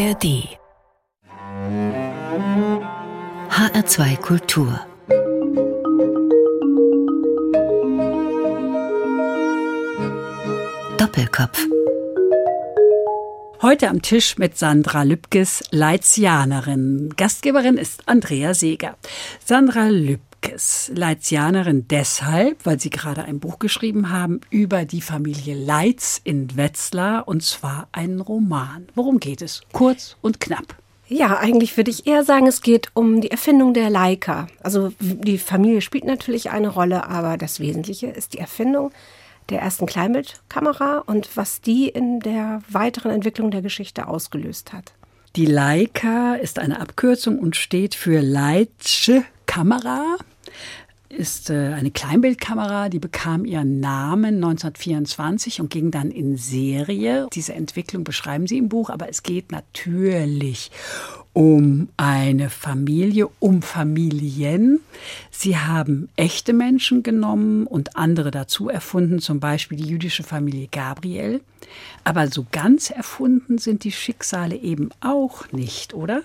ARD HR2 Kultur Doppelkopf Heute am Tisch mit Sandra Lübkes, Leitzianerin. Gastgeberin ist Andrea Seeger. Sandra Lübkes, Leitzianerin deshalb, weil Sie gerade ein Buch geschrieben haben über die Familie Leitz in Wetzlar und zwar einen Roman. Worum geht es? Kurz und knapp. Ja, eigentlich würde ich eher sagen, es geht um die Erfindung der Leica. Also die Familie spielt natürlich eine Rolle, aber das Wesentliche ist die Erfindung der ersten Kleinbildkamera und was die in der weiteren Entwicklung der Geschichte ausgelöst hat. Die Leica ist eine Abkürzung und steht für Leitsche Kamera ist äh, eine Kleinbildkamera, die bekam ihren Namen 1924 und ging dann in Serie. Diese Entwicklung beschreiben Sie im Buch, aber es geht natürlich um eine Familie, um Familien. Sie haben echte Menschen genommen und andere dazu erfunden, zum Beispiel die jüdische Familie Gabriel. Aber so ganz erfunden sind die Schicksale eben auch nicht, oder?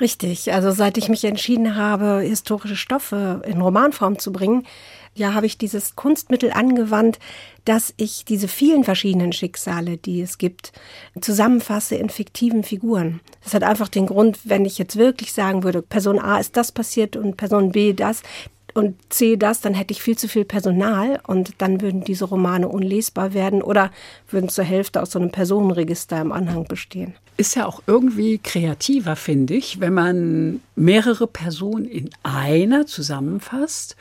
Richtig. Also seit ich mich entschieden habe, historische Stoffe in Romanform zu bringen, ja, habe ich dieses Kunstmittel angewandt, dass ich diese vielen verschiedenen Schicksale, die es gibt, zusammenfasse in fiktiven Figuren. Das hat einfach den Grund, wenn ich jetzt wirklich sagen würde, Person A ist das passiert und Person B das, und C das, dann hätte ich viel zu viel Personal und dann würden diese Romane unlesbar werden oder würden zur Hälfte aus so einem Personenregister im Anhang bestehen. Ist ja auch irgendwie kreativer, finde ich, wenn man mehrere Personen in einer zusammenfasst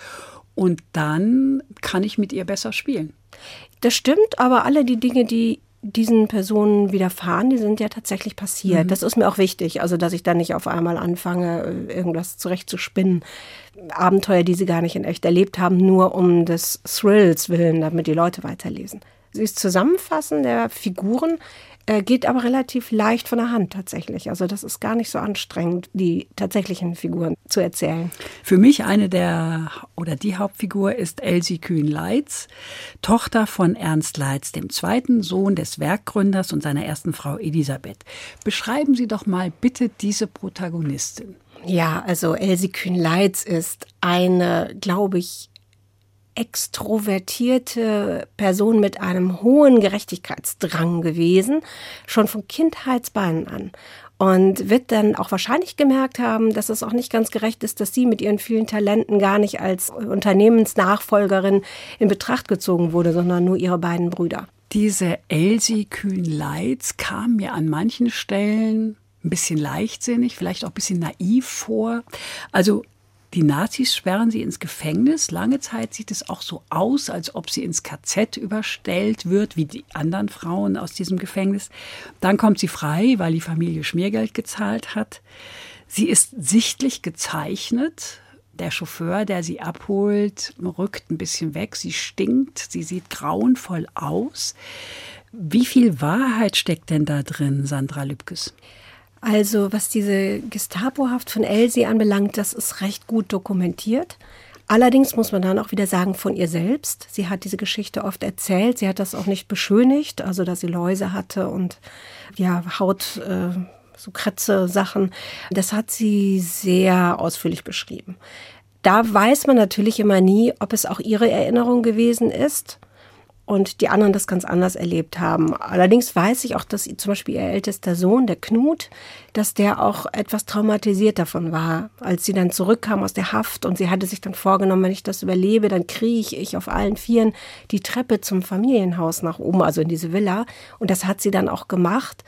und dann kann ich mit ihr besser spielen. Das stimmt, aber alle die Dinge, die diesen Personen widerfahren, die sind ja tatsächlich passiert. Mhm. Das ist mir auch wichtig, also dass ich dann nicht auf einmal anfange, irgendwas zurechtzuspinnen. Abenteuer, die sie gar nicht in echt erlebt haben, nur um des Thrills willen, damit die Leute weiterlesen. Das Zusammenfassen der Figuren äh, geht aber relativ leicht von der Hand tatsächlich. Also das ist gar nicht so anstrengend, die tatsächlichen Figuren zu erzählen. Für mich eine der oder die Hauptfigur ist Elsie Kühn-Leitz, Tochter von Ernst Leitz, dem zweiten Sohn des Werkgründers und seiner ersten Frau Elisabeth. Beschreiben Sie doch mal bitte diese Protagonistin. Ja, also Elsie Kühn-Leitz ist eine, glaube ich, extrovertierte Person mit einem hohen Gerechtigkeitsdrang gewesen, schon von Kindheitsbeinen an. Und wird dann auch wahrscheinlich gemerkt haben, dass es auch nicht ganz gerecht ist, dass sie mit ihren vielen Talenten gar nicht als Unternehmensnachfolgerin in Betracht gezogen wurde, sondern nur ihre beiden Brüder. Diese Elsie Kühn-Leitz kam mir an manchen Stellen ein bisschen leichtsinnig, vielleicht auch ein bisschen naiv vor. Also die Nazis sperren sie ins Gefängnis. Lange Zeit sieht es auch so aus, als ob sie ins KZ überstellt wird, wie die anderen Frauen aus diesem Gefängnis. Dann kommt sie frei, weil die Familie Schmiergeld gezahlt hat. Sie ist sichtlich gezeichnet. Der Chauffeur, der sie abholt, rückt ein bisschen weg. Sie stinkt. Sie sieht grauenvoll aus. Wie viel Wahrheit steckt denn da drin, Sandra Lübkes? Also was diese Gestapohaft von Elsie anbelangt, das ist recht gut dokumentiert. Allerdings muss man dann auch wieder sagen von ihr selbst. Sie hat diese Geschichte oft erzählt. Sie hat das auch nicht beschönigt, also dass sie Läuse hatte und ja Haut, äh, so Kratze Sachen. Das hat sie sehr ausführlich beschrieben. Da weiß man natürlich immer nie, ob es auch ihre Erinnerung gewesen ist und die anderen das ganz anders erlebt haben. Allerdings weiß ich auch, dass zum Beispiel ihr ältester Sohn, der Knut, dass der auch etwas traumatisiert davon war, als sie dann zurückkam aus der Haft und sie hatte sich dann vorgenommen, wenn ich das überlebe, dann krieche ich auf allen Vieren die Treppe zum Familienhaus nach oben, also in diese Villa. Und das hat sie dann auch gemacht.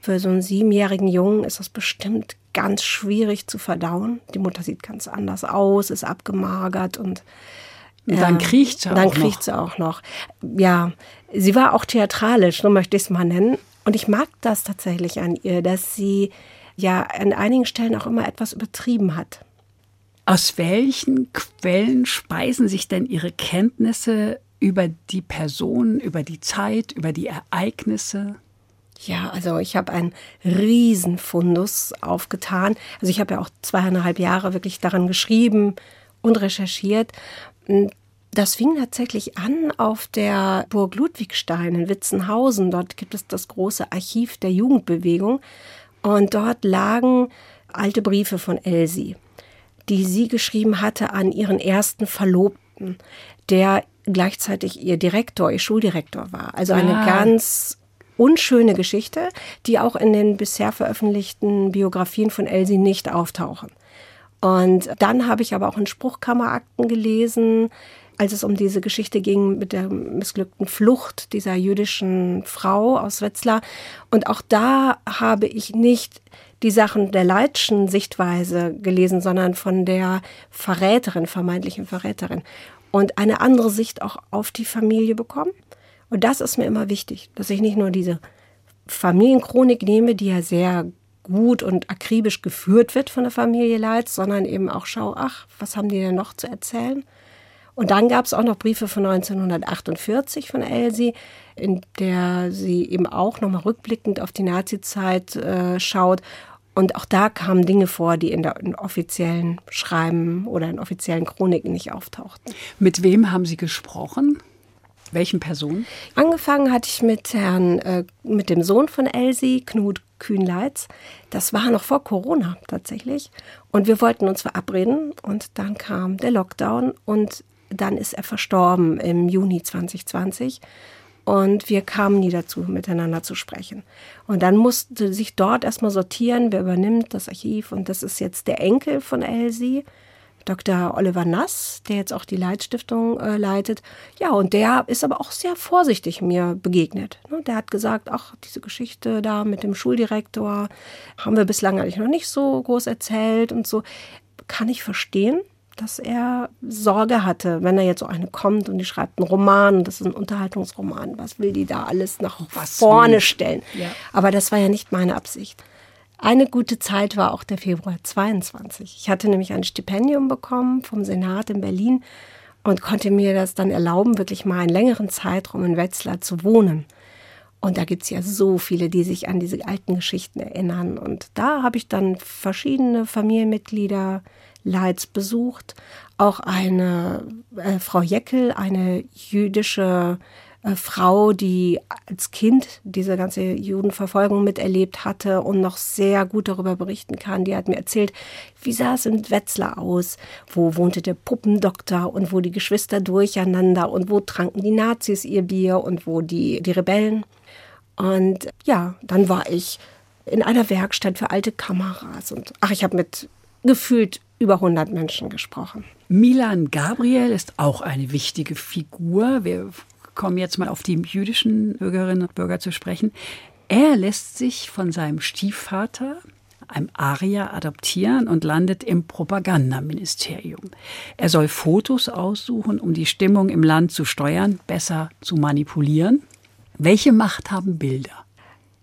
Für so einen siebenjährigen Jungen ist das bestimmt ganz schwierig zu verdauen. Die Mutter sieht ganz anders aus, ist abgemagert und und dann kriecht sie auch dann noch. Dann kriecht sie auch noch. Ja, sie war auch theatralisch, so möchte ich es mal nennen. Und ich mag das tatsächlich an ihr, dass sie ja an einigen Stellen auch immer etwas übertrieben hat. Aus welchen Quellen speisen sich denn Ihre Kenntnisse über die Person, über die Zeit, über die Ereignisse? Ja, also ich habe einen Riesenfundus aufgetan. Also ich habe ja auch zweieinhalb Jahre wirklich daran geschrieben und recherchiert. Das fing tatsächlich an auf der Burg Ludwigstein in Witzenhausen. Dort gibt es das große Archiv der Jugendbewegung. Und dort lagen alte Briefe von Elsie, die sie geschrieben hatte an ihren ersten Verlobten, der gleichzeitig ihr Direktor, ihr Schuldirektor war. Also eine ah. ganz unschöne Geschichte, die auch in den bisher veröffentlichten Biografien von Elsie nicht auftauchen. Und dann habe ich aber auch in Spruchkammerakten gelesen, als es um diese Geschichte ging mit der missglückten Flucht dieser jüdischen Frau aus Wetzlar. Und auch da habe ich nicht die Sachen der Leitschen Sichtweise gelesen, sondern von der Verräterin, vermeintlichen Verräterin. Und eine andere Sicht auch auf die Familie bekommen. Und das ist mir immer wichtig, dass ich nicht nur diese Familienchronik nehme, die ja sehr gut und akribisch geführt wird von der Familie Leitz, sondern eben auch schaue, ach, was haben die denn noch zu erzählen? Und dann gab es auch noch Briefe von 1948 von Elsie, in der sie eben auch nochmal rückblickend auf die Nazizeit äh, schaut. Und auch da kamen Dinge vor, die in, der, in offiziellen Schreiben oder in offiziellen Chroniken nicht auftauchten. Mit wem haben Sie gesprochen? Welchen Personen? Angefangen hatte ich mit Herrn, äh, mit dem Sohn von Elsie, Knut Kühnleitz. Das war noch vor Corona tatsächlich. Und wir wollten uns verabreden und dann kam der Lockdown und dann ist er verstorben im Juni 2020 und wir kamen nie dazu, miteinander zu sprechen. Und dann musste sich dort erstmal sortieren, wer übernimmt das Archiv und das ist jetzt der Enkel von Elsie. Dr. Oliver Nass, der jetzt auch die Leitstiftung äh, leitet. Ja, und der ist aber auch sehr vorsichtig mir begegnet. Ne? Der hat gesagt, ach, diese Geschichte da mit dem Schuldirektor haben wir bislang eigentlich noch nicht so groß erzählt und so. Kann ich verstehen dass er Sorge hatte, wenn er jetzt so eine kommt und die schreibt einen Roman, das ist ein Unterhaltungsroman, was will die da alles nach was vorne will? stellen? Ja. Aber das war ja nicht meine Absicht. Eine gute Zeit war auch der Februar 22. Ich hatte nämlich ein Stipendium bekommen vom Senat in Berlin und konnte mir das dann erlauben, wirklich mal einen längeren Zeitraum in Wetzlar zu wohnen. Und da gibt es ja so viele, die sich an diese alten Geschichten erinnern. Und da habe ich dann verschiedene Familienmitglieder Leitz besucht. Auch eine äh, Frau Jeckel, eine jüdische äh, Frau, die als Kind diese ganze Judenverfolgung miterlebt hatte und noch sehr gut darüber berichten kann. Die hat mir erzählt, wie sah es in Wetzlar aus, wo wohnte der Puppendoktor und wo die Geschwister durcheinander und wo tranken die Nazis ihr Bier und wo die, die Rebellen. Und ja, dann war ich in einer Werkstatt für alte Kameras und ach, ich habe mit gefühlt über 100 Menschen gesprochen. Milan Gabriel ist auch eine wichtige Figur. Wir kommen jetzt mal auf die jüdischen Bürgerinnen und Bürger zu sprechen. Er lässt sich von seinem Stiefvater, einem Arier, adoptieren und landet im Propagandaministerium. Er soll Fotos aussuchen, um die Stimmung im Land zu steuern, besser zu manipulieren. Welche Macht haben Bilder?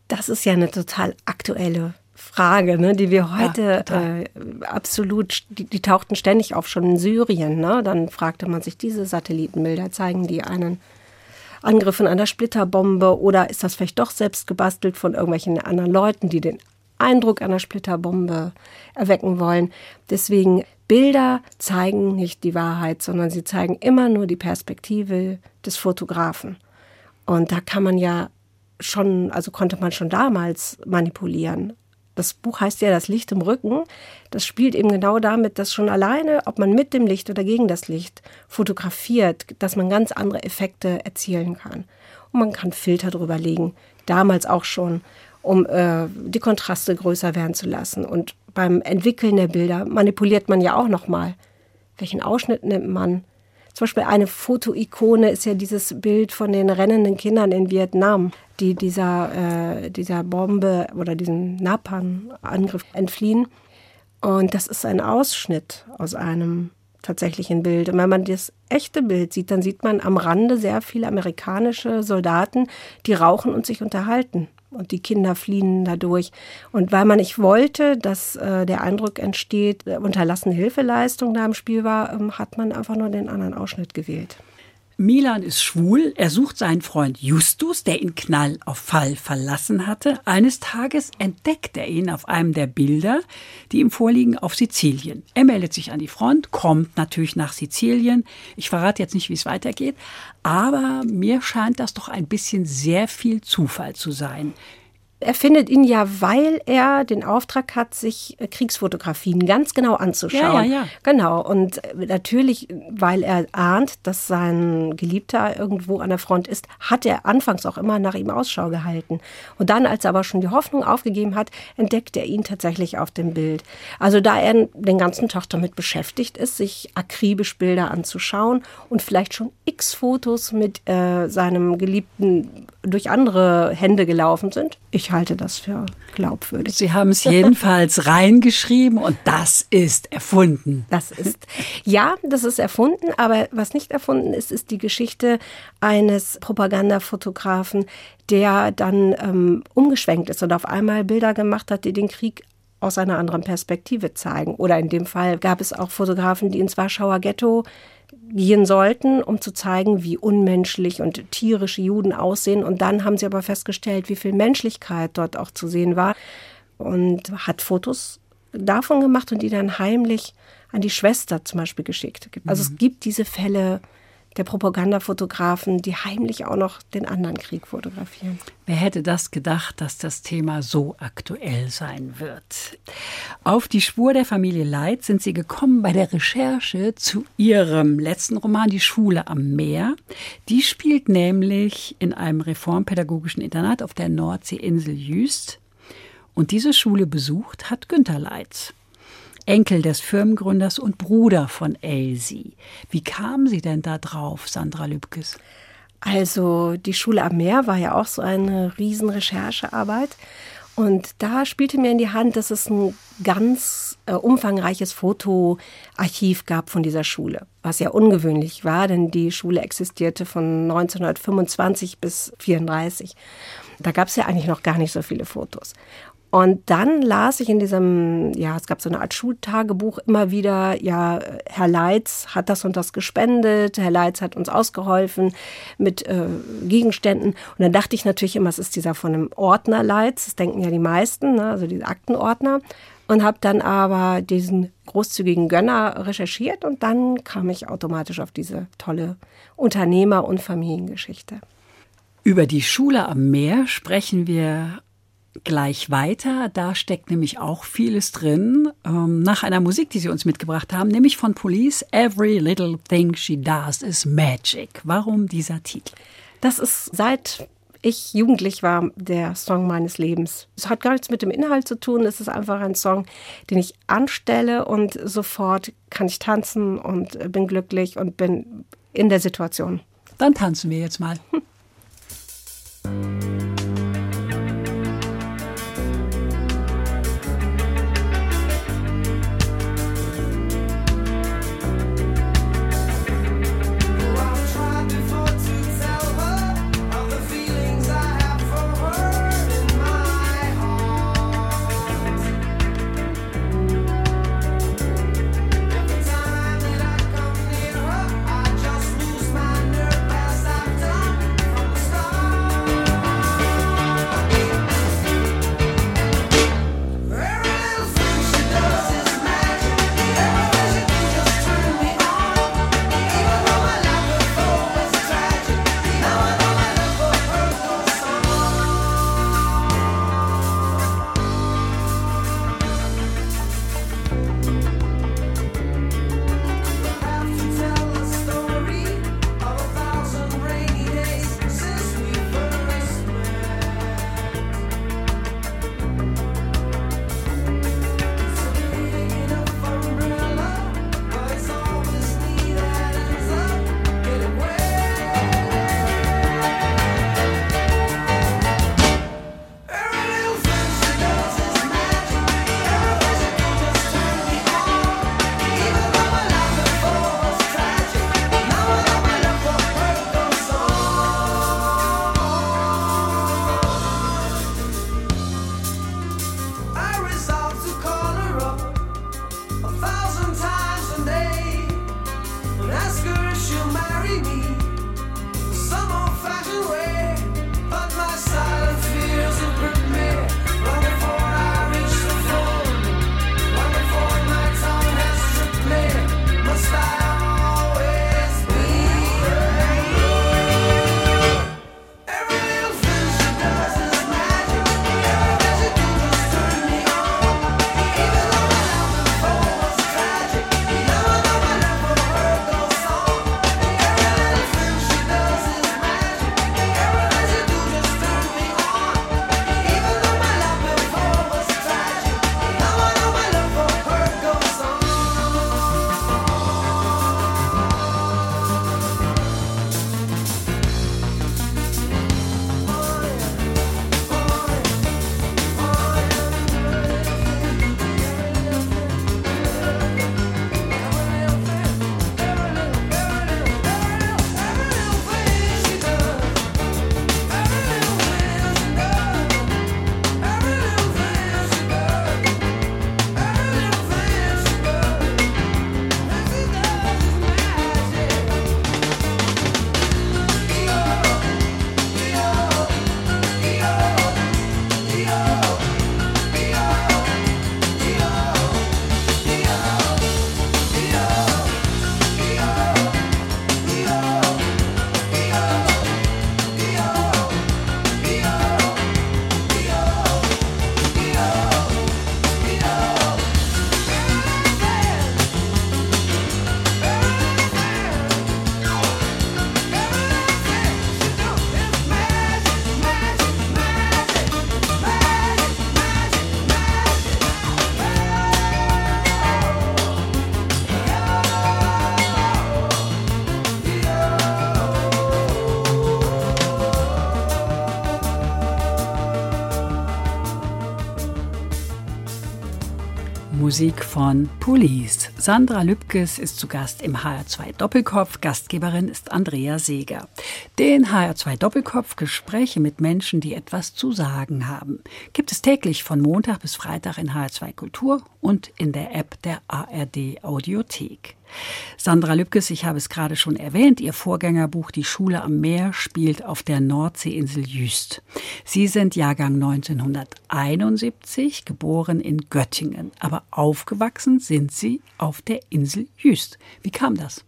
Das ist ja eine total aktuelle Frage, ne, die wir heute ja, äh, absolut, die, die, tauchten ständig auf, schon in Syrien. Ne? Dann fragte man sich, diese Satellitenbilder zeigen die einen Angriff in einer Splitterbombe oder ist das vielleicht doch selbst gebastelt von irgendwelchen anderen Leuten, die den Eindruck einer Splitterbombe erwecken wollen. Deswegen Bilder zeigen nicht die Wahrheit, sondern sie zeigen immer nur die Perspektive des Fotografen. Und da kann man ja schon, also konnte man schon damals manipulieren das Buch heißt ja Das Licht im Rücken. Das spielt eben genau damit, dass schon alleine, ob man mit dem Licht oder gegen das Licht fotografiert, dass man ganz andere Effekte erzielen kann. Und man kann Filter drüber legen, damals auch schon, um äh, die Kontraste größer werden zu lassen. Und beim Entwickeln der Bilder manipuliert man ja auch nochmal. Welchen Ausschnitt nimmt man? Zum Beispiel eine Fotoikone ist ja dieses Bild von den rennenden Kindern in Vietnam, die dieser, äh, dieser Bombe oder diesem Napalm-Angriff entfliehen. Und das ist ein Ausschnitt aus einem tatsächlichen Bild. Und wenn man das echte Bild sieht, dann sieht man am Rande sehr viele amerikanische Soldaten, die rauchen und sich unterhalten und die Kinder fliehen dadurch. Und weil man nicht wollte, dass äh, der Eindruck entsteht, äh, unterlassene Hilfeleistung da im Spiel war, ähm, hat man einfach nur den anderen Ausschnitt gewählt. Milan ist schwul. Er sucht seinen Freund Justus, der ihn Knall auf Fall verlassen hatte. Eines Tages entdeckt er ihn auf einem der Bilder, die ihm vorliegen, auf Sizilien. Er meldet sich an die Front, kommt natürlich nach Sizilien. Ich verrate jetzt nicht, wie es weitergeht, aber mir scheint das doch ein bisschen sehr viel Zufall zu sein. Er findet ihn ja, weil er den Auftrag hat, sich äh, Kriegsfotografien ganz genau anzuschauen. Ja, ja, ja. Genau. Und äh, natürlich, weil er ahnt, dass sein Geliebter irgendwo an der Front ist, hat er anfangs auch immer nach ihm Ausschau gehalten. Und dann, als er aber schon die Hoffnung aufgegeben hat, entdeckt er ihn tatsächlich auf dem Bild. Also da er den ganzen Tag damit beschäftigt ist, sich akribisch Bilder anzuschauen und vielleicht schon x Fotos mit äh, seinem Geliebten durch andere Hände gelaufen sind. Ich halte das für glaubwürdig. Sie haben es jedenfalls reingeschrieben und das ist erfunden. Das ist, ja, das ist erfunden, aber was nicht erfunden ist, ist die Geschichte eines Propagandafotografen, der dann ähm, umgeschwenkt ist und auf einmal Bilder gemacht hat, die den Krieg aus einer anderen Perspektive zeigen. Oder in dem Fall gab es auch Fotografen, die ins Warschauer Ghetto gehen sollten, um zu zeigen, wie unmenschlich und tierische Juden aussehen. Und dann haben sie aber festgestellt, wie viel Menschlichkeit dort auch zu sehen war und hat Fotos davon gemacht und die dann heimlich an die Schwester zum Beispiel geschickt. Also mhm. es gibt diese Fälle der Propagandafotografen, die heimlich auch noch den anderen Krieg fotografieren. Wer hätte das gedacht, dass das Thema so aktuell sein wird? Auf die Spur der Familie Leid sind Sie gekommen bei der Recherche zu Ihrem letzten Roman Die Schule am Meer. Die spielt nämlich in einem reformpädagogischen Internat auf der Nordseeinsel Jüst. Und diese Schule besucht hat Günter Leitz. Enkel des Firmengründers und Bruder von Elsie. Wie kam sie denn da drauf, Sandra Lübkes? Also die Schule am Meer war ja auch so eine riesen Recherchearbeit. Und da spielte mir in die Hand, dass es ein ganz äh, umfangreiches Fotoarchiv gab von dieser Schule, was ja ungewöhnlich war, denn die Schule existierte von 1925 bis 1934. Da gab es ja eigentlich noch gar nicht so viele Fotos. Und dann las ich in diesem, ja, es gab so eine Art Schultagebuch immer wieder, ja, Herr Leitz hat das und das gespendet, Herr Leitz hat uns ausgeholfen mit äh, Gegenständen. Und dann dachte ich natürlich immer, es ist dieser von einem Ordner Leitz, das denken ja die meisten, ne, also diese Aktenordner. Und habe dann aber diesen großzügigen Gönner recherchiert und dann kam ich automatisch auf diese tolle Unternehmer- und Familiengeschichte. Über die Schule am Meer sprechen wir gleich weiter. Da steckt nämlich auch vieles drin. Ähm, nach einer Musik, die Sie uns mitgebracht haben, nämlich von Police, Every Little Thing She Does is Magic. Warum dieser Titel? Das ist seit ich jugendlich war der Song meines Lebens. Es hat gar nichts mit dem Inhalt zu tun. Es ist einfach ein Song, den ich anstelle und sofort kann ich tanzen und bin glücklich und bin in der Situation. Dann tanzen wir jetzt mal. Musik von Police. Sandra Lübkes ist zu Gast im HR2 Doppelkopf. Gastgeberin ist Andrea Seeger. Den HR2 Doppelkopf Gespräche mit Menschen, die etwas zu sagen haben, gibt es täglich von Montag bis Freitag in HR2 Kultur und in der App der ARD Audiothek. Sandra Lübkes, ich habe es gerade schon erwähnt, ihr Vorgängerbuch Die Schule am Meer spielt auf der Nordseeinsel Jüst. Sie sind Jahrgang 1971, geboren in Göttingen, aber aufgewachsen sind Sie auf der Insel Jüst. Wie kam das?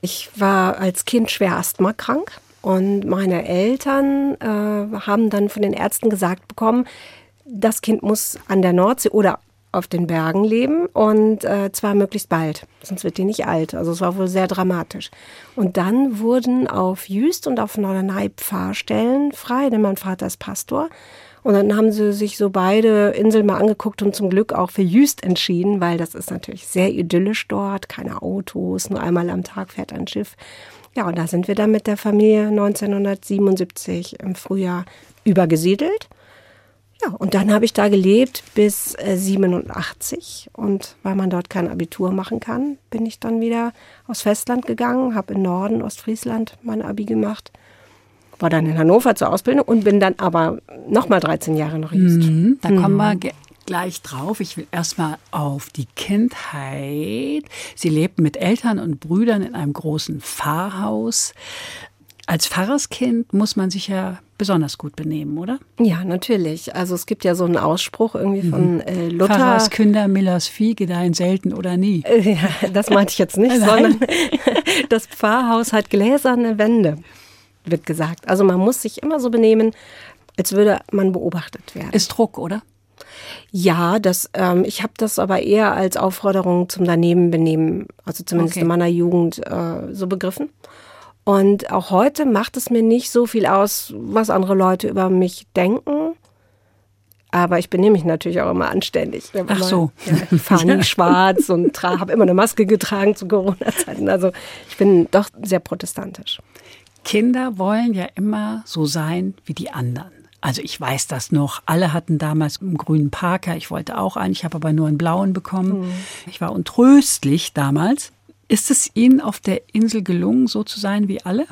Ich war als Kind schwer asthmakrank und meine Eltern äh, haben dann von den Ärzten gesagt bekommen, das Kind muss an der Nordsee oder auf den Bergen leben und äh, zwar möglichst bald, sonst wird die nicht alt. Also es war wohl sehr dramatisch. Und dann wurden auf Jüst und auf Norderney Pfarrstellen frei, denn mein Vater ist Pastor. Und dann haben sie sich so beide Inseln mal angeguckt und zum Glück auch für Jüst entschieden, weil das ist natürlich sehr idyllisch dort, keine Autos, nur einmal am Tag fährt ein Schiff. Ja, und da sind wir dann mit der Familie 1977 im Frühjahr übergesiedelt. Ja, und dann habe ich da gelebt bis äh, 87 und weil man dort kein Abitur machen kann, bin ich dann wieder aufs Festland gegangen, habe in Norden, Ostfriesland mein Abi gemacht, war dann in Hannover zur Ausbildung und bin dann aber nochmal 13 Jahre nach Jüst. Mhm, da kommen wir ge- gleich drauf. Ich will erstmal auf die Kindheit. Sie lebten mit Eltern und Brüdern in einem großen Pfarrhaus. Als Pfarrerskind muss man sich ja besonders gut benehmen, oder? Ja, natürlich. Also es gibt ja so einen Ausspruch irgendwie von äh, Luther. Pfarrerskinder, Millers Vieh gedeihen selten oder nie. Äh, Ja, das meinte ich jetzt nicht, sondern das Pfarrhaus hat gläserne Wände, wird gesagt. Also man muss sich immer so benehmen, als würde man beobachtet werden. Ist Druck, oder? Ja, das, ähm, ich habe das aber eher als Aufforderung zum Danebenbenehmen, also zumindest Okay. in meiner Jugend äh, so begriffen. Und auch heute macht es mir nicht so viel aus, was andere Leute über mich denken. Aber ich benehme mich natürlich auch immer anständig. Ach immer, so. Ja, ich fahre nie schwarz und habe immer eine Maske getragen zu Corona-Zeiten. Also ich bin doch sehr protestantisch. Kinder wollen ja immer so sein wie die anderen. Also ich weiß das noch. Alle hatten damals einen grünen Parker. Ich wollte auch einen. Ich habe aber nur einen blauen bekommen. Ich war untröstlich damals. Ist es Ihnen auf der Insel gelungen, so zu sein wie alle?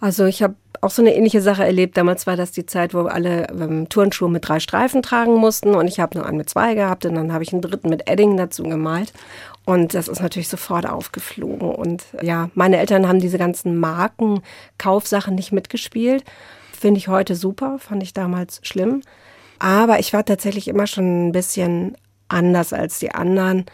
Also ich habe auch so eine ähnliche Sache erlebt. Damals war das die Zeit, wo alle ähm, Turnschuhe mit drei Streifen tragen mussten und ich habe nur einen mit zwei gehabt und dann habe ich einen dritten mit Edding dazu gemalt. Und das ist natürlich sofort aufgeflogen. Und ja, meine Eltern haben diese ganzen Marken-Kaufsachen nicht mitgespielt. Finde ich heute super, fand ich damals schlimm. Aber ich war tatsächlich immer schon ein bisschen anders als die anderen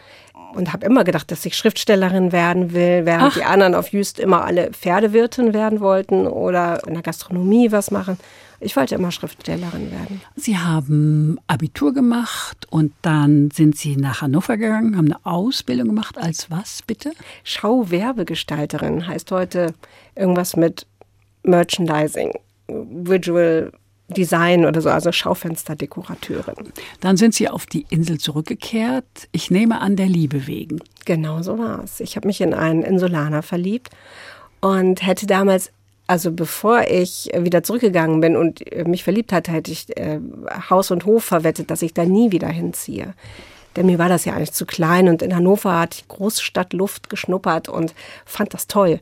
und habe immer gedacht, dass ich Schriftstellerin werden will, während Ach. die anderen auf Jüst immer alle Pferdewirtin werden wollten oder in der Gastronomie was machen. Ich wollte immer Schriftstellerin werden. Sie haben Abitur gemacht und dann sind Sie nach Hannover gegangen, haben eine Ausbildung gemacht. Als was, bitte? Schauwerbegestalterin heißt heute irgendwas mit Merchandising, Visual Design oder so, also Schaufensterdekorateurin. Dann sind Sie auf die Insel zurückgekehrt. Ich nehme an, der Liebe wegen. Genau so war es. Ich habe mich in einen Insulaner verliebt und hätte damals, also bevor ich wieder zurückgegangen bin und äh, mich verliebt hatte, hätte ich äh, Haus und Hof verwettet, dass ich da nie wieder hinziehe. Denn mir war das ja eigentlich zu klein und in Hannover hatte ich Großstadtluft geschnuppert und fand das toll.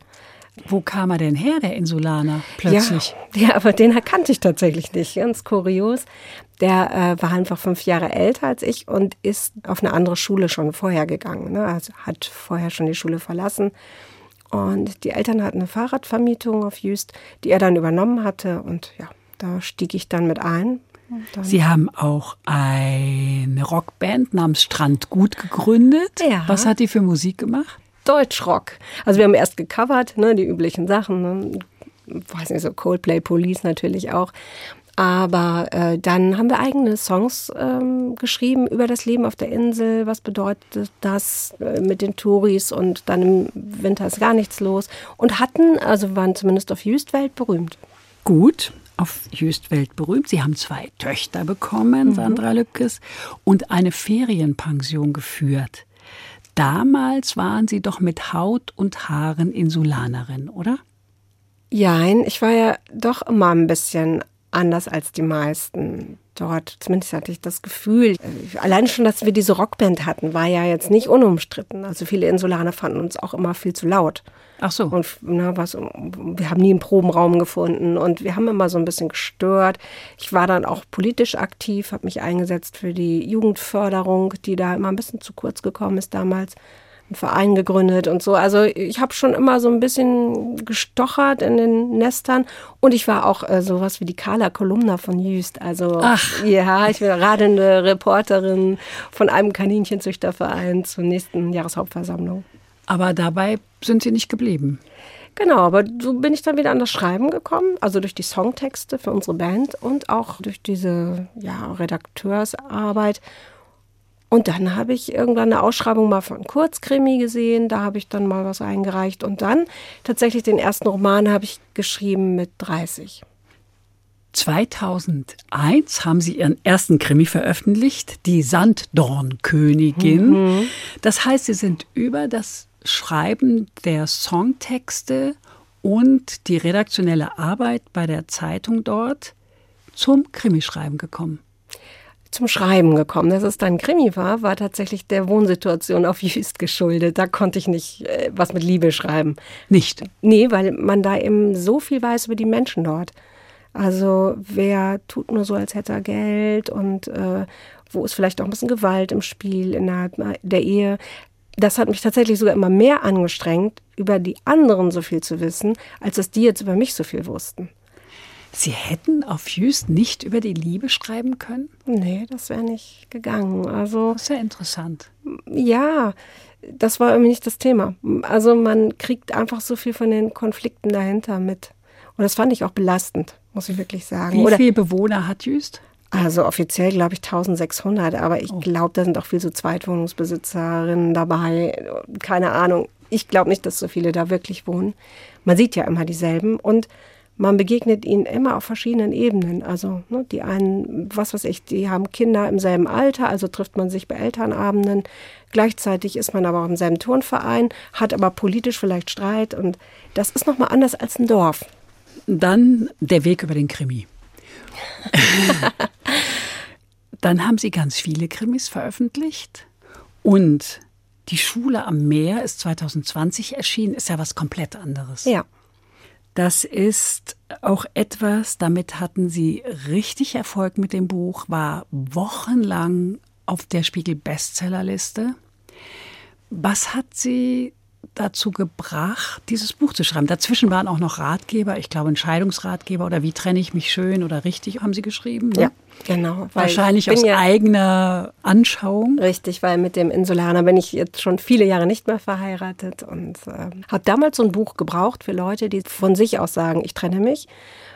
Wo kam er denn her, der Insulaner, plötzlich? Ja, ja, aber den erkannte ich tatsächlich nicht. Ganz kurios. Der äh, war einfach fünf Jahre älter als ich und ist auf eine andere Schule schon vorher gegangen. Ne? Also hat vorher schon die Schule verlassen. Und die Eltern hatten eine Fahrradvermietung auf Jüst, die er dann übernommen hatte. Und ja, da stieg ich dann mit ein. Dann Sie haben auch eine Rockband namens Strandgut gegründet. Ja. Was hat die für Musik gemacht? Deutschrock. Also wir haben erst gecovert, ne, die üblichen Sachen. Ne, weiß nicht, so Coldplay, Police natürlich auch. Aber äh, dann haben wir eigene Songs ähm, geschrieben über das Leben auf der Insel. Was bedeutet das äh, mit den Touris? Und dann im Winter ist gar nichts los. Und hatten, also waren zumindest auf Jüst weltberühmt. Gut, auf Jüst weltberühmt. Sie haben zwei Töchter bekommen, Sandra Lübkes, und eine Ferienpension geführt. Damals waren Sie doch mit Haut und Haaren Insulanerin, oder? Jein, ich war ja doch immer ein bisschen anders als die meisten. Dort. Zumindest hatte ich das Gefühl. Allein schon, dass wir diese Rockband hatten, war ja jetzt nicht unumstritten. Also viele Insulaner fanden uns auch immer viel zu laut. Ach so. Und na, was, wir haben nie einen Probenraum gefunden und wir haben immer so ein bisschen gestört. Ich war dann auch politisch aktiv, habe mich eingesetzt für die Jugendförderung, die da immer ein bisschen zu kurz gekommen ist damals einen Verein gegründet und so. Also ich habe schon immer so ein bisschen gestochert in den Nestern und ich war auch äh, sowas wie die Carla Kolumna von Jüst. Also Ach. ja, ich bin radende Reporterin von einem Kaninchenzüchterverein zur nächsten Jahreshauptversammlung. Aber dabei sind Sie nicht geblieben. Genau, aber so bin ich dann wieder an das Schreiben gekommen, also durch die Songtexte für unsere Band und auch durch diese ja, Redakteursarbeit. Und dann habe ich irgendwann eine Ausschreibung mal von Kurzkrimi gesehen, da habe ich dann mal was eingereicht und dann tatsächlich den ersten Roman habe ich geschrieben mit 30. 2001 haben Sie Ihren ersten Krimi veröffentlicht, die Sanddornkönigin. Mhm. Das heißt, Sie sind über das Schreiben der Songtexte und die redaktionelle Arbeit bei der Zeitung dort zum Krimischreiben gekommen zum Schreiben gekommen. Dass es dann Krimi war, war tatsächlich der Wohnsituation auf Jüst geschuldet. Da konnte ich nicht äh, was mit Liebe schreiben. Nicht? Nee, weil man da eben so viel weiß über die Menschen dort. Also wer tut nur so, als hätte er Geld und äh, wo ist vielleicht auch ein bisschen Gewalt im Spiel innerhalb der Ehe. Das hat mich tatsächlich sogar immer mehr angestrengt, über die anderen so viel zu wissen, als dass die jetzt über mich so viel wussten. Sie hätten auf Jüst nicht über die Liebe schreiben können? Nee, das wäre nicht gegangen. Also, das ist ja interessant. Ja, das war irgendwie nicht das Thema. Also man kriegt einfach so viel von den Konflikten dahinter mit. Und das fand ich auch belastend, muss ich wirklich sagen. Wie viele Bewohner hat Jüst? Also offiziell glaube ich 1600, aber ich oh. glaube, da sind auch viel so Zweitwohnungsbesitzerinnen dabei. Keine Ahnung. Ich glaube nicht, dass so viele da wirklich wohnen. Man sieht ja immer dieselben. Und man begegnet ihnen immer auf verschiedenen Ebenen. Also ne, die einen, was weiß ich, die haben Kinder im selben Alter, also trifft man sich bei Elternabenden. Gleichzeitig ist man aber auch im selben Turnverein, hat aber politisch vielleicht Streit und das ist nochmal anders als ein Dorf. Dann der Weg über den Krimi. Dann haben Sie ganz viele Krimis veröffentlicht und die Schule am Meer ist 2020 erschienen, ist ja was komplett anderes. Ja. Das ist auch etwas, damit hatten sie richtig Erfolg mit dem Buch, war wochenlang auf der Spiegel Bestsellerliste. Was hat sie dazu gebracht, dieses Buch zu schreiben? Dazwischen waren auch noch Ratgeber, ich glaube Entscheidungsratgeber oder wie trenne ich mich schön oder richtig, haben Sie geschrieben? Ne? Ja, genau. Wahrscheinlich aus ja eigener Anschauung. Richtig, weil mit dem Insulaner bin ich jetzt schon viele Jahre nicht mehr verheiratet und äh, habe damals so ein Buch gebraucht für Leute, die von sich aus sagen, ich trenne mich.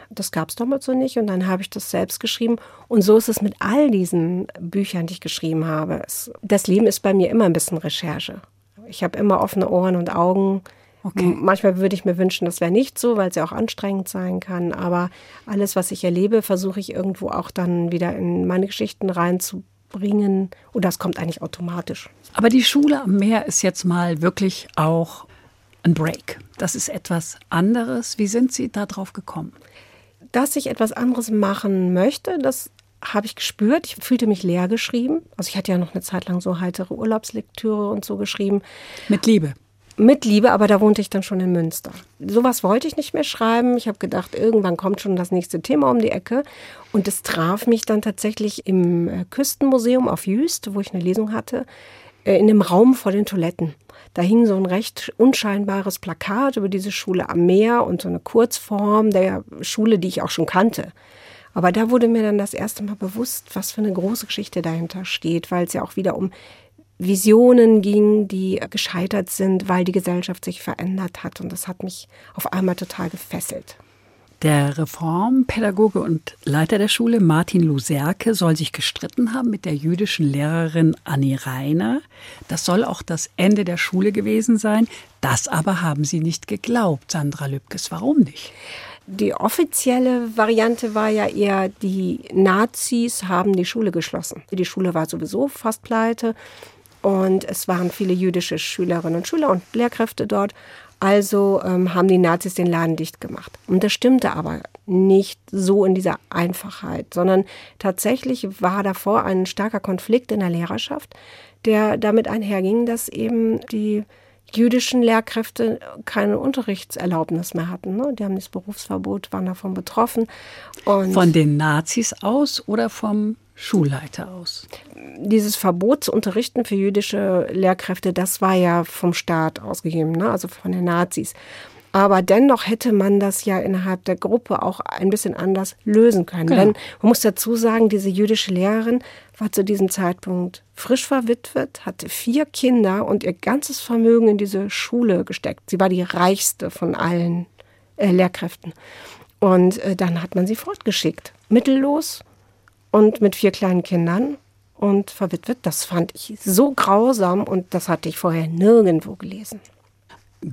Das gab es damals so nicht und dann habe ich das selbst geschrieben. Und so ist es mit all diesen Büchern, die ich geschrieben habe. Das Leben ist bei mir immer ein bisschen Recherche. Ich habe immer offene Ohren und Augen. Okay. Manchmal würde ich mir wünschen, das wäre nicht so, weil es ja auch anstrengend sein kann. Aber alles, was ich erlebe, versuche ich irgendwo auch dann wieder in meine Geschichten reinzubringen. Und das kommt eigentlich automatisch. Aber die Schule am Meer ist jetzt mal wirklich auch ein Break. Das ist etwas anderes. Wie sind Sie da drauf gekommen? Dass ich etwas anderes machen möchte, das habe ich gespürt. Ich fühlte mich leer geschrieben. Also ich hatte ja noch eine Zeit lang so heitere Urlaubslektüre und so geschrieben. Mit Liebe. Mit Liebe, aber da wohnte ich dann schon in Münster. Sowas wollte ich nicht mehr schreiben. Ich habe gedacht, irgendwann kommt schon das nächste Thema um die Ecke. Und es traf mich dann tatsächlich im äh, Küstenmuseum auf Jüst, wo ich eine Lesung hatte, äh, in dem Raum vor den Toiletten. Da hing so ein recht unscheinbares Plakat über diese Schule am Meer und so eine Kurzform der Schule, die ich auch schon kannte. Aber da wurde mir dann das erste Mal bewusst, was für eine große Geschichte dahinter steht, weil es ja auch wieder um Visionen ging, die gescheitert sind, weil die Gesellschaft sich verändert hat. Und das hat mich auf einmal total gefesselt. Der Reformpädagoge und Leiter der Schule, Martin Luserke, soll sich gestritten haben mit der jüdischen Lehrerin Annie Reiner. Das soll auch das Ende der Schule gewesen sein. Das aber haben Sie nicht geglaubt, Sandra Lübkes. Warum nicht? Die offizielle Variante war ja eher, die Nazis haben die Schule geschlossen. Die Schule war sowieso fast pleite und es waren viele jüdische Schülerinnen und Schüler und Lehrkräfte dort. Also ähm, haben die Nazis den Laden dicht gemacht. Und das stimmte aber nicht so in dieser Einfachheit, sondern tatsächlich war davor ein starker Konflikt in der Lehrerschaft, der damit einherging, dass eben die jüdischen Lehrkräfte keine Unterrichtserlaubnis mehr hatten. Ne? Die haben das Berufsverbot, waren davon betroffen. Und von den Nazis aus oder vom Schulleiter aus? Dieses Verbot zu unterrichten für jüdische Lehrkräfte, das war ja vom Staat ausgegeben, ne? also von den Nazis. Aber dennoch hätte man das ja innerhalb der Gruppe auch ein bisschen anders lösen können. Genau. Denn man muss dazu sagen, diese jüdische Lehrerin war zu diesem Zeitpunkt frisch verwitwet, hatte vier Kinder und ihr ganzes Vermögen in diese Schule gesteckt. Sie war die reichste von allen äh, Lehrkräften. Und äh, dann hat man sie fortgeschickt. Mittellos und mit vier kleinen Kindern und verwitwet. Das fand ich so grausam und das hatte ich vorher nirgendwo gelesen.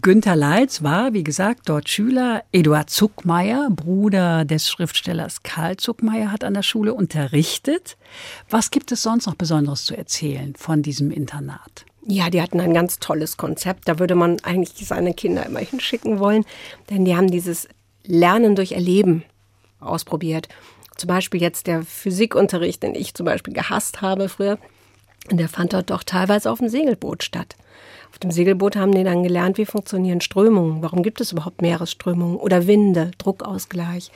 Günter Leitz war, wie gesagt, dort Schüler. Eduard Zuckmeier, Bruder des Schriftstellers Karl Zuckmeier, hat an der Schule unterrichtet. Was gibt es sonst noch Besonderes zu erzählen von diesem Internat? Ja, die hatten ein ganz tolles Konzept. Da würde man eigentlich seine Kinder immer hinschicken wollen, denn die haben dieses Lernen durch Erleben ausprobiert. Zum Beispiel jetzt der Physikunterricht, den ich zum Beispiel gehasst habe früher, der fand dort doch teilweise auf dem Segelboot statt. Auf dem Segelboot haben die dann gelernt, wie funktionieren Strömungen, warum gibt es überhaupt Meeresströmungen oder Winde, Druckausgleich.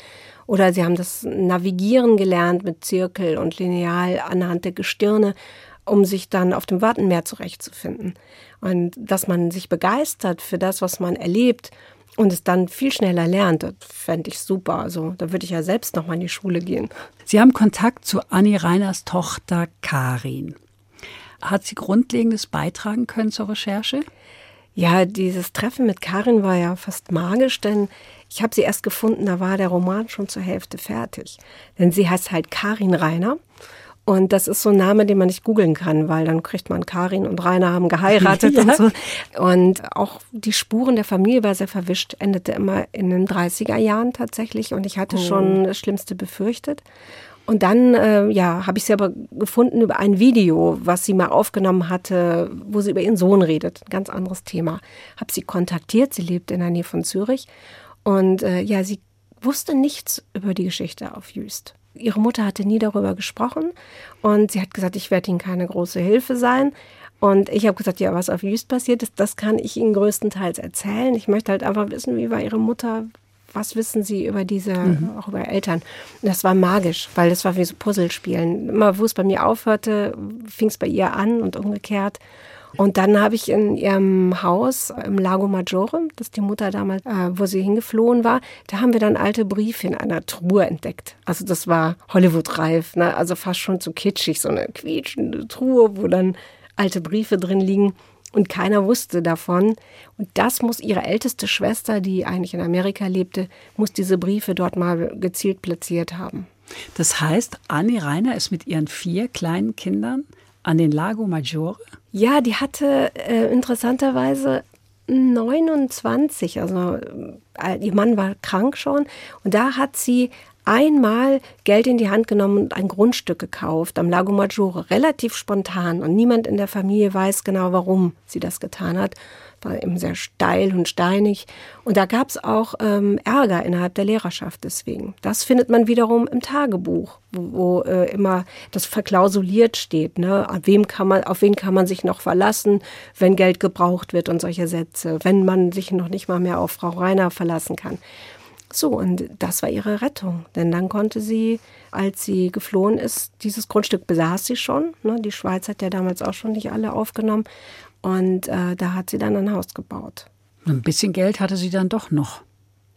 Oder sie haben das Navigieren gelernt mit Zirkel und Lineal anhand der Gestirne, um sich dann auf dem Wattenmeer zurechtzufinden. Und dass man sich begeistert für das, was man erlebt und es dann viel schneller lernt, das fände ich super. Also da würde ich ja selbst noch mal in die Schule gehen. Sie haben Kontakt zu Anni Reiners Tochter Karin. Hat sie Grundlegendes beitragen können zur Recherche? Ja, dieses Treffen mit Karin war ja fast magisch, denn ich habe sie erst gefunden, da war der Roman schon zur Hälfte fertig. Denn sie heißt halt Karin Rainer. Und das ist so ein Name, den man nicht googeln kann, weil dann kriegt man Karin und Rainer haben geheiratet ja. und so. Und auch die Spuren der Familie war sehr verwischt, endete immer in den 30er Jahren tatsächlich. Und ich hatte oh. schon das Schlimmste befürchtet. Und dann, äh, ja, habe ich sie aber gefunden über ein Video, was sie mal aufgenommen hatte, wo sie über ihren Sohn redet. Ein ganz anderes Thema. Habe sie kontaktiert. Sie lebt in der Nähe von Zürich. Und äh, ja, sie wusste nichts über die Geschichte auf Jüst. Ihre Mutter hatte nie darüber gesprochen und sie hat gesagt, ich werde Ihnen keine große Hilfe sein. Und ich habe gesagt, ja, was auf Jüst passiert ist, das kann ich Ihnen größtenteils erzählen. Ich möchte halt einfach wissen, wie war Ihre Mutter, was wissen Sie über diese, mhm. auch über Eltern? Und das war magisch, weil das war wie so Puzzlespielen. Immer wo es bei mir aufhörte, fing es bei ihr an und umgekehrt. Und dann habe ich in ihrem Haus im Lago Maggiore, das die Mutter damals, äh, wo sie hingeflohen war, da haben wir dann alte Briefe in einer Truhe entdeckt. Also das war Hollywood-reif, ne? also fast schon zu kitschig, so eine quietschende Truhe, wo dann alte Briefe drin liegen und keiner wusste davon. Und das muss ihre älteste Schwester, die eigentlich in Amerika lebte, muss diese Briefe dort mal gezielt platziert haben. Das heißt, Annie Reiner ist mit ihren vier kleinen Kindern an den Lago Maggiore? Ja, die hatte äh, interessanterweise 29, also äh, ihr Mann war krank schon und da hat sie einmal Geld in die Hand genommen und ein Grundstück gekauft am Lago Maggiore, relativ spontan. Und niemand in der Familie weiß genau, warum sie das getan hat. War eben sehr steil und steinig. Und da gab es auch ähm, Ärger innerhalb der Lehrerschaft deswegen. Das findet man wiederum im Tagebuch, wo, wo äh, immer das verklausuliert steht. Ne? Auf, wem kann man, auf wen kann man sich noch verlassen, wenn Geld gebraucht wird und solche Sätze. Wenn man sich noch nicht mal mehr auf Frau Reiner verlassen kann. So, und das war ihre Rettung. Denn dann konnte sie, als sie geflohen ist, dieses Grundstück besaß sie schon. Ne? Die Schweiz hat ja damals auch schon nicht alle aufgenommen. Und äh, da hat sie dann ein Haus gebaut. Ein bisschen Geld hatte sie dann doch noch.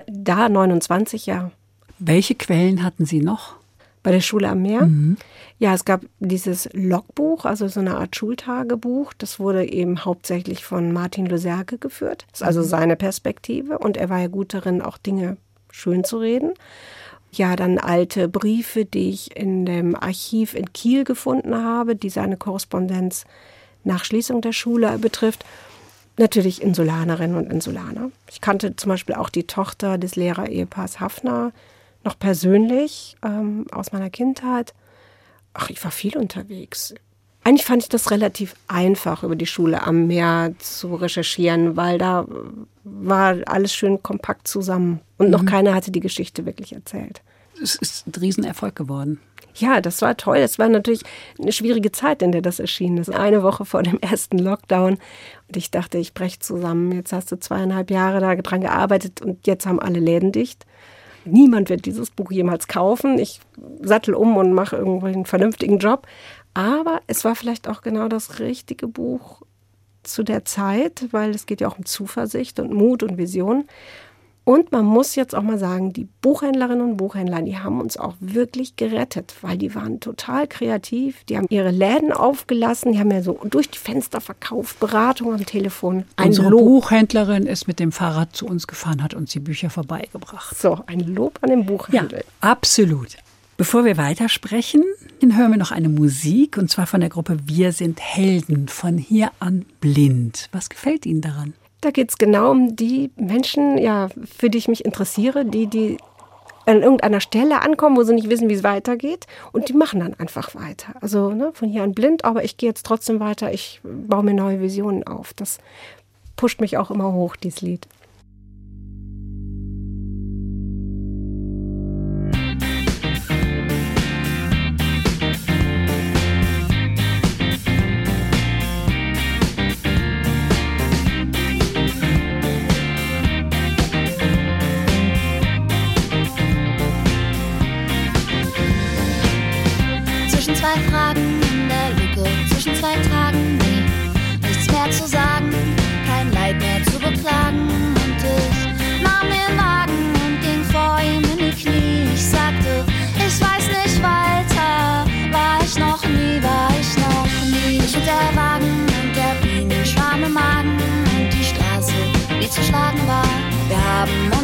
Da 29, ja. Welche Quellen hatten Sie noch? Bei der Schule am Meer? Mhm. Ja, es gab dieses Logbuch, also so eine Art Schultagebuch. Das wurde eben hauptsächlich von Martin Luserke geführt. Das ist also mhm. seine Perspektive. Und er war ja gut darin, auch Dinge schön zu reden. Ja, dann alte Briefe, die ich in dem Archiv in Kiel gefunden habe, die seine Korrespondenz nach Schließung der Schule betrifft. Natürlich Insulanerinnen und Insulaner. Ich kannte zum Beispiel auch die Tochter des Lehrer-Ehepaars Hafner noch persönlich ähm, aus meiner Kindheit. Ach, ich war viel unterwegs. eigentlich fand ich das relativ einfach, über die Schule am Meer zu recherchieren, weil da war alles schön kompakt zusammen und noch mhm. keiner hatte die Geschichte wirklich erzählt. Es ist ein Riesenerfolg geworden. Ja, das war toll. Es war natürlich eine schwierige Zeit, in der das erschienen ist. Eine Woche vor dem ersten Lockdown. Und ich dachte, ich breche zusammen. Jetzt hast du zweieinhalb Jahre daran gearbeitet und jetzt haben alle Läden dicht. Niemand wird dieses Buch jemals kaufen. Ich sattel um und mache irgendwie einen vernünftigen Job. Aber es war vielleicht auch genau das richtige Buch zu der Zeit, weil es geht ja auch um Zuversicht und Mut und Vision. Und man muss jetzt auch mal sagen, die Buchhändlerinnen und Buchhändler, die haben uns auch wirklich gerettet, weil die waren total kreativ. Die haben ihre Läden aufgelassen, die haben ja so durch die Fenster verkauft, Beratung am Telefon. Ein Unsere Lob. Buchhändlerin ist mit dem Fahrrad zu uns gefahren, hat uns die Bücher vorbeigebracht. So, ein Lob an den Buchhandel. Ja, absolut. Bevor wir weitersprechen, hören wir noch eine Musik und zwar von der Gruppe Wir sind Helden von hier an blind. Was gefällt Ihnen daran? Da geht es genau um die Menschen, ja, für die ich mich interessiere, die, die an irgendeiner Stelle ankommen, wo sie nicht wissen, wie es weitergeht. Und die machen dann einfach weiter. Also ne, von hier an blind, aber ich gehe jetzt trotzdem weiter. Ich baue mir neue Visionen auf. Das pusht mich auch immer hoch, dieses Lied. stop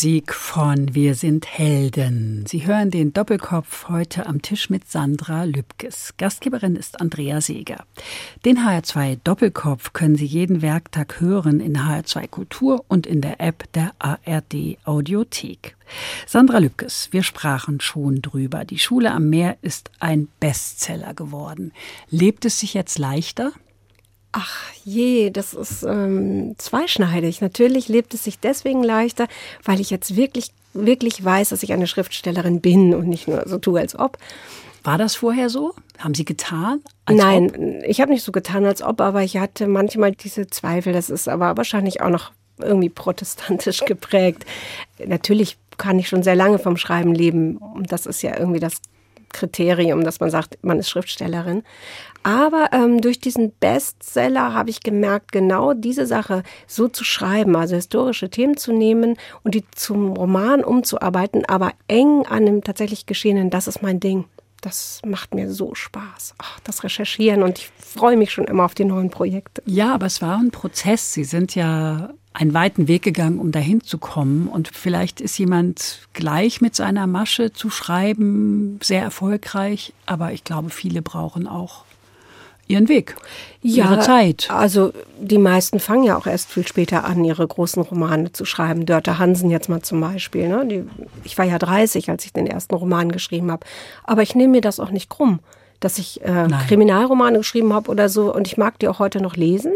Musik von Wir sind Helden. Sie hören den Doppelkopf heute am Tisch mit Sandra Lübkes. Gastgeberin ist Andrea Seeger. Den HR2 Doppelkopf können Sie jeden Werktag hören in HR2 Kultur und in der App der ARD Audiothek. Sandra Lübkes, wir sprachen schon drüber. Die Schule am Meer ist ein Bestseller geworden. Lebt es sich jetzt leichter? Ach je, das ist ähm, zweischneidig. Natürlich lebt es sich deswegen leichter, weil ich jetzt wirklich, wirklich weiß, dass ich eine Schriftstellerin bin und nicht nur so tue, als ob. War das vorher so? Haben Sie getan? Nein, ob? ich habe nicht so getan, als ob, aber ich hatte manchmal diese Zweifel. Das ist aber wahrscheinlich auch noch irgendwie protestantisch geprägt. Natürlich kann ich schon sehr lange vom Schreiben leben. Und das ist ja irgendwie das Kriterium, dass man sagt, man ist Schriftstellerin. Aber ähm, durch diesen Bestseller habe ich gemerkt, genau diese Sache so zu schreiben, also historische Themen zu nehmen und die zum Roman umzuarbeiten, aber eng an dem tatsächlich Geschehenen, das ist mein Ding. Das macht mir so Spaß. Ach, das Recherchieren und ich freue mich schon immer auf die neuen Projekte. Ja, aber es war ein Prozess. Sie sind ja einen weiten Weg gegangen, um dahin zu kommen. Und vielleicht ist jemand gleich mit seiner Masche zu schreiben sehr erfolgreich, aber ich glaube, viele brauchen auch ihren Weg, ja, ihre Zeit. Also die meisten fangen ja auch erst viel später an, ihre großen Romane zu schreiben. Dörte Hansen jetzt mal zum Beispiel. Ne? Die, ich war ja 30, als ich den ersten Roman geschrieben habe. Aber ich nehme mir das auch nicht krumm, dass ich äh, Kriminalromane geschrieben habe oder so. Und ich mag die auch heute noch lesen,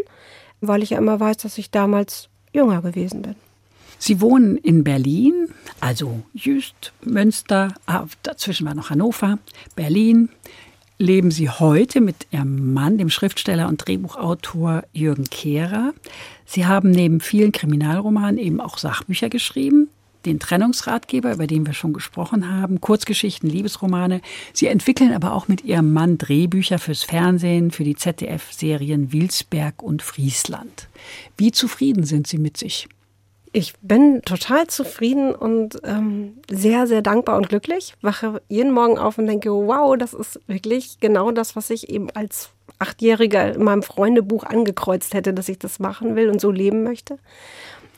weil ich ja immer weiß, dass ich damals jünger gewesen bin. Sie wohnen in Berlin, also Jüst, Münster, ah, dazwischen war noch Hannover, Berlin. Leben Sie heute mit Ihrem Mann, dem Schriftsteller und Drehbuchautor Jürgen Kehrer. Sie haben neben vielen Kriminalromanen eben auch Sachbücher geschrieben, den Trennungsratgeber, über den wir schon gesprochen haben, Kurzgeschichten, Liebesromane. Sie entwickeln aber auch mit ihrem Mann Drehbücher fürs Fernsehen, für die ZDF-Serien Wilsberg und Friesland. Wie zufrieden sind Sie mit sich? Ich bin total zufrieden und ähm, sehr, sehr dankbar und glücklich. Wache jeden Morgen auf und denke, wow, das ist wirklich genau das, was ich eben als Achtjähriger in meinem Freundebuch angekreuzt hätte, dass ich das machen will und so leben möchte.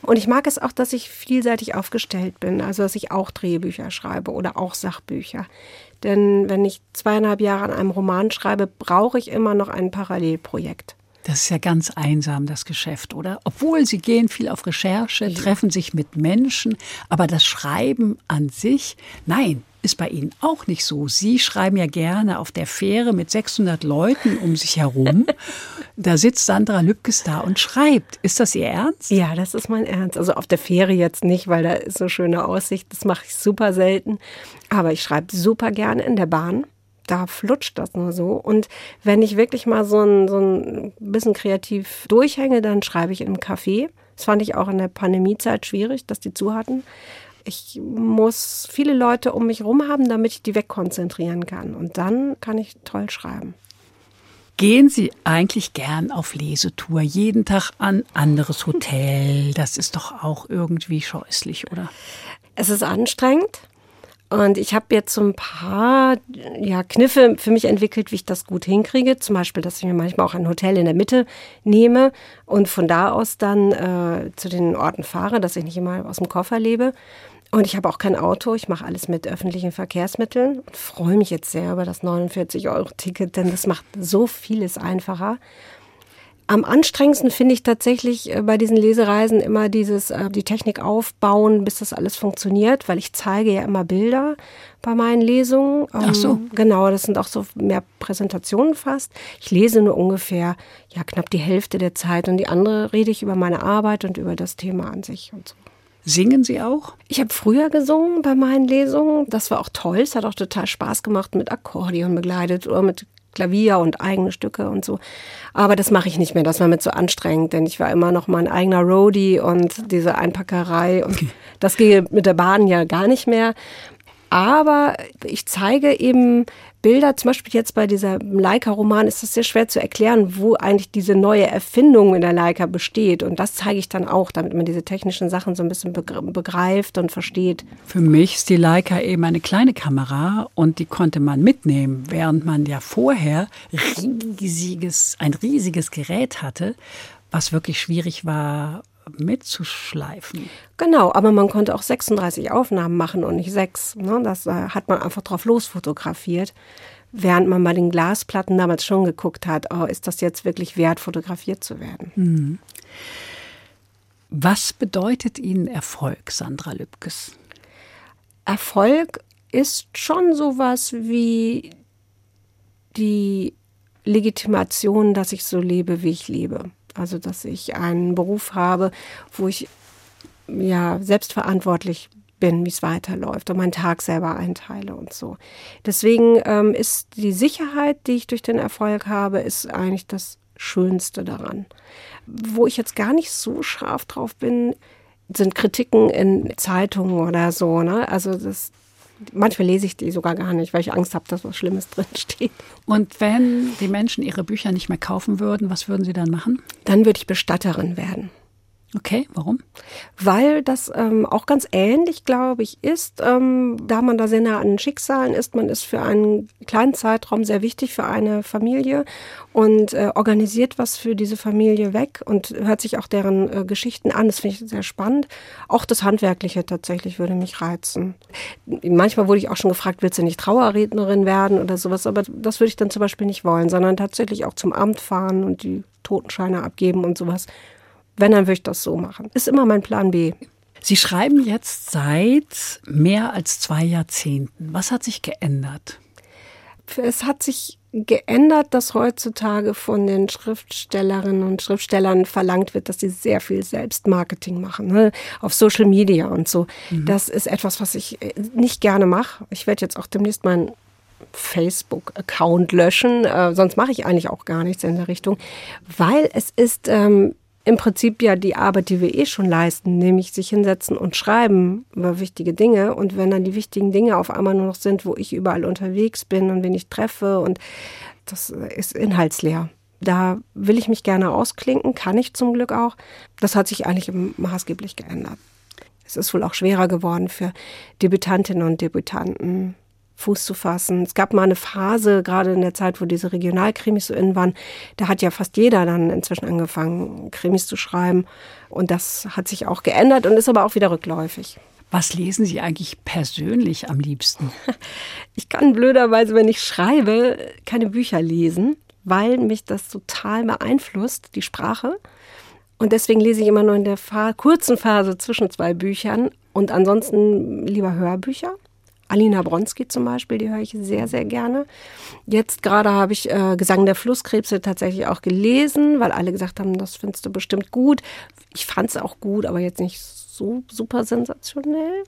Und ich mag es auch, dass ich vielseitig aufgestellt bin, also dass ich auch Drehbücher schreibe oder auch Sachbücher. Denn wenn ich zweieinhalb Jahre an einem Roman schreibe, brauche ich immer noch ein Parallelprojekt. Das ist ja ganz einsam, das Geschäft, oder? Obwohl Sie gehen viel auf Recherche, treffen sich mit Menschen, aber das Schreiben an sich, nein, ist bei Ihnen auch nicht so. Sie schreiben ja gerne auf der Fähre mit 600 Leuten um sich herum. Da sitzt Sandra Lübkes da und schreibt. Ist das Ihr Ernst? Ja, das ist mein Ernst. Also auf der Fähre jetzt nicht, weil da ist so schöne Aussicht. Das mache ich super selten. Aber ich schreibe super gerne in der Bahn da flutscht das nur so. Und wenn ich wirklich mal so ein, so ein bisschen kreativ durchhänge, dann schreibe ich einem Café. Das fand ich auch in der Pandemiezeit schwierig, dass die zu hatten. Ich muss viele Leute um mich herum haben, damit ich die wegkonzentrieren kann. Und dann kann ich toll schreiben. Gehen Sie eigentlich gern auf Lesetour, jeden Tag an anderes Hotel? Das ist doch auch irgendwie scheußlich, oder? Es ist anstrengend. Und ich habe jetzt so ein paar ja, Kniffe für mich entwickelt, wie ich das gut hinkriege. Zum Beispiel, dass ich mir manchmal auch ein Hotel in der Mitte nehme und von da aus dann äh, zu den Orten fahre, dass ich nicht immer aus dem Koffer lebe. Und ich habe auch kein Auto, ich mache alles mit öffentlichen Verkehrsmitteln und freue mich jetzt sehr über das 49-Euro-Ticket, denn das macht so vieles einfacher. Am anstrengendsten finde ich tatsächlich äh, bei diesen Lesereisen immer dieses, äh, die Technik aufbauen, bis das alles funktioniert, weil ich zeige ja immer Bilder bei meinen Lesungen. Ach so. Ähm, genau, das sind auch so mehr Präsentationen fast. Ich lese nur ungefähr, ja, knapp die Hälfte der Zeit und die andere rede ich über meine Arbeit und über das Thema an sich und so. Singen Sie auch? Ich habe früher gesungen bei meinen Lesungen. Das war auch toll. Es hat auch total Spaß gemacht, mit Akkordeon begleitet oder mit Klavier und eigene Stücke und so. Aber das mache ich nicht mehr, das war mir zu anstrengend, denn ich war immer noch mein eigener Roadie und diese Einpackerei und das geht mit der Bahn ja gar nicht mehr. Aber ich zeige eben Bilder, zum Beispiel jetzt bei dieser Leica-Roman ist es sehr schwer zu erklären, wo eigentlich diese neue Erfindung in der Leica besteht. Und das zeige ich dann auch, damit man diese technischen Sachen so ein bisschen begreift und versteht. Für mich ist die Leica eben eine kleine Kamera und die konnte man mitnehmen, während man ja vorher riesiges, ein riesiges Gerät hatte, was wirklich schwierig war mitzuschleifen. Genau, aber man konnte auch 36 Aufnahmen machen und nicht sechs. Ne? Das äh, hat man einfach drauf losfotografiert. Während man bei den Glasplatten damals schon geguckt hat, oh, ist das jetzt wirklich wert, fotografiert zu werden? Mhm. Was bedeutet Ihnen Erfolg, Sandra Lübkes? Erfolg ist schon sowas wie die Legitimation, dass ich so lebe, wie ich lebe. Also, dass ich einen Beruf habe, wo ich ja selbstverantwortlich bin, wie es weiterläuft und meinen Tag selber einteile und so. Deswegen ähm, ist die Sicherheit, die ich durch den Erfolg habe, ist eigentlich das Schönste daran. Wo ich jetzt gar nicht so scharf drauf bin, sind Kritiken in Zeitungen oder so. Ne? Also das, manchmal lese ich die sogar gar nicht, weil ich Angst habe, dass was Schlimmes drinsteht. Und wenn die Menschen ihre Bücher nicht mehr kaufen würden, was würden sie dann machen? Dann würde ich Bestatterin werden. Okay, warum? Weil das ähm, auch ganz ähnlich, glaube ich, ist, ähm, da man da sehr nah an den Schicksalen ist. Man ist für einen kleinen Zeitraum sehr wichtig für eine Familie und äh, organisiert was für diese Familie weg und hört sich auch deren äh, Geschichten an. Das finde ich sehr spannend. Auch das Handwerkliche tatsächlich würde mich reizen. Manchmal wurde ich auch schon gefragt, willst du nicht Trauerrednerin werden oder sowas, aber das würde ich dann zum Beispiel nicht wollen, sondern tatsächlich auch zum Amt fahren und die Totenscheine abgeben und sowas wenn, dann würde ich das so machen. Ist immer mein Plan B. Sie schreiben jetzt seit mehr als zwei Jahrzehnten. Was hat sich geändert? Es hat sich geändert, dass heutzutage von den Schriftstellerinnen und Schriftstellern verlangt wird, dass sie sehr viel Selbstmarketing machen, ne? auf Social Media und so. Mhm. Das ist etwas, was ich äh, nicht gerne mache. Ich werde jetzt auch demnächst meinen Facebook-Account löschen, äh, sonst mache ich eigentlich auch gar nichts in der Richtung, weil es ist ähm, im Prinzip ja die Arbeit, die wir eh schon leisten, nämlich sich hinsetzen und schreiben über wichtige Dinge. Und wenn dann die wichtigen Dinge auf einmal nur noch sind, wo ich überall unterwegs bin und wen ich treffe und das ist inhaltsleer. Da will ich mich gerne ausklinken, kann ich zum Glück auch. Das hat sich eigentlich maßgeblich geändert. Es ist wohl auch schwerer geworden für Debütantinnen und Debütanten, Fuß zu fassen. Es gab mal eine Phase, gerade in der Zeit, wo diese Regionalkrimis so innen waren, da hat ja fast jeder dann inzwischen angefangen, Krimis zu schreiben. Und das hat sich auch geändert und ist aber auch wieder rückläufig. Was lesen Sie eigentlich persönlich am liebsten? Ich kann blöderweise, wenn ich schreibe, keine Bücher lesen, weil mich das total beeinflusst, die Sprache. Und deswegen lese ich immer nur in der kurzen Phase zwischen zwei Büchern und ansonsten lieber Hörbücher. Alina Bronski zum Beispiel, die höre ich sehr, sehr gerne. Jetzt gerade habe ich äh, Gesang der Flusskrebse tatsächlich auch gelesen, weil alle gesagt haben, das findest du bestimmt gut. Ich fand es auch gut, aber jetzt nicht so super sensationell.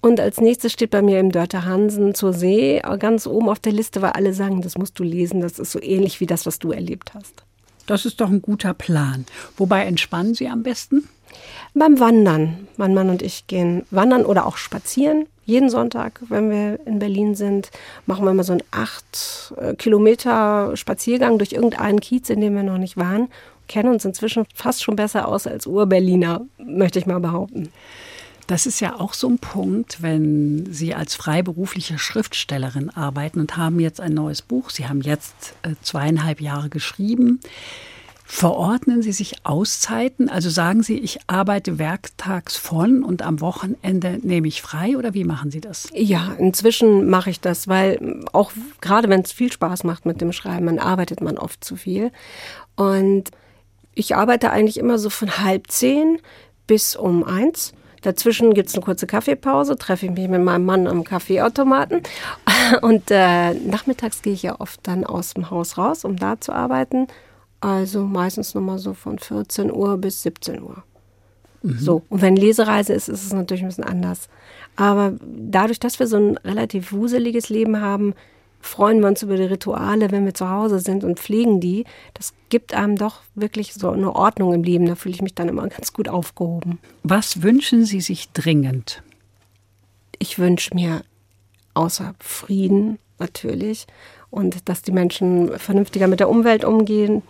Und als nächstes steht bei mir im Dörte Hansen zur See ganz oben auf der Liste, weil alle sagen, das musst du lesen, das ist so ähnlich wie das, was du erlebt hast. Das ist doch ein guter Plan. Wobei entspannen Sie am besten? Beim Wandern. Mein Mann und ich gehen wandern oder auch spazieren. Jeden Sonntag, wenn wir in Berlin sind, machen wir immer so einen acht äh, Kilometer Spaziergang durch irgendeinen Kiez, in dem wir noch nicht waren. Kennen uns inzwischen fast schon besser aus als Ur-Berliner, möchte ich mal behaupten. Das ist ja auch so ein Punkt, wenn Sie als freiberufliche Schriftstellerin arbeiten und haben jetzt ein neues Buch. Sie haben jetzt äh, zweieinhalb Jahre geschrieben. Verordnen Sie sich Auszeiten? Also sagen Sie, ich arbeite werktags von und am Wochenende nehme ich frei oder wie machen Sie das? Ja, inzwischen mache ich das, weil auch gerade wenn es viel Spaß macht mit dem Schreiben, dann arbeitet man oft zu viel. Und ich arbeite eigentlich immer so von halb zehn bis um eins. Dazwischen gibt es eine kurze Kaffeepause, treffe ich mich mit meinem Mann am Kaffeeautomaten. Und äh, nachmittags gehe ich ja oft dann aus dem Haus raus, um da zu arbeiten. Also meistens nochmal so von 14 Uhr bis 17 Uhr. Mhm. So. Und wenn Lesereise ist, ist es natürlich ein bisschen anders. Aber dadurch, dass wir so ein relativ wuseliges Leben haben, freuen wir uns über die Rituale, wenn wir zu Hause sind und pflegen die. Das gibt einem doch wirklich so eine Ordnung im Leben. Da fühle ich mich dann immer ganz gut aufgehoben. Was wünschen Sie sich dringend? Ich wünsche mir außer Frieden natürlich und dass die Menschen vernünftiger mit der Umwelt umgehen,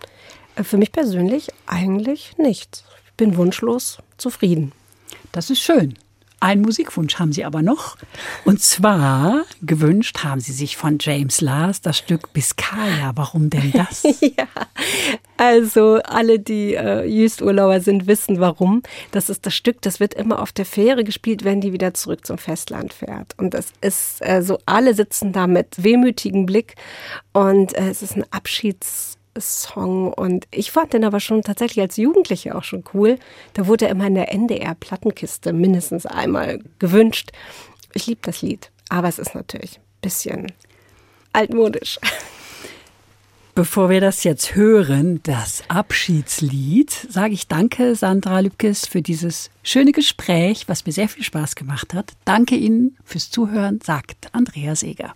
für mich persönlich eigentlich nichts. Ich bin wunschlos zufrieden. Das ist schön. Einen Musikwunsch haben Sie aber noch. Und zwar gewünscht haben Sie sich von James Last das Stück Biscaya. Warum denn das? ja, also alle, die äh, Jüst-Urlauber sind, wissen warum. Das ist das Stück, das wird immer auf der Fähre gespielt, wenn die wieder zurück zum Festland fährt. Und das ist äh, so, alle sitzen da mit wehmütigem Blick. Und äh, es ist ein Abschieds Song und ich fand den aber schon tatsächlich als Jugendliche auch schon cool. Da wurde er immer in der NDR-Plattenkiste mindestens einmal gewünscht. Ich liebe das Lied, aber es ist natürlich ein bisschen altmodisch. Bevor wir das jetzt hören, das Abschiedslied, sage ich danke Sandra Lübkes für dieses schöne Gespräch, was mir sehr viel Spaß gemacht hat. Danke Ihnen fürs Zuhören, sagt Andrea Seeger.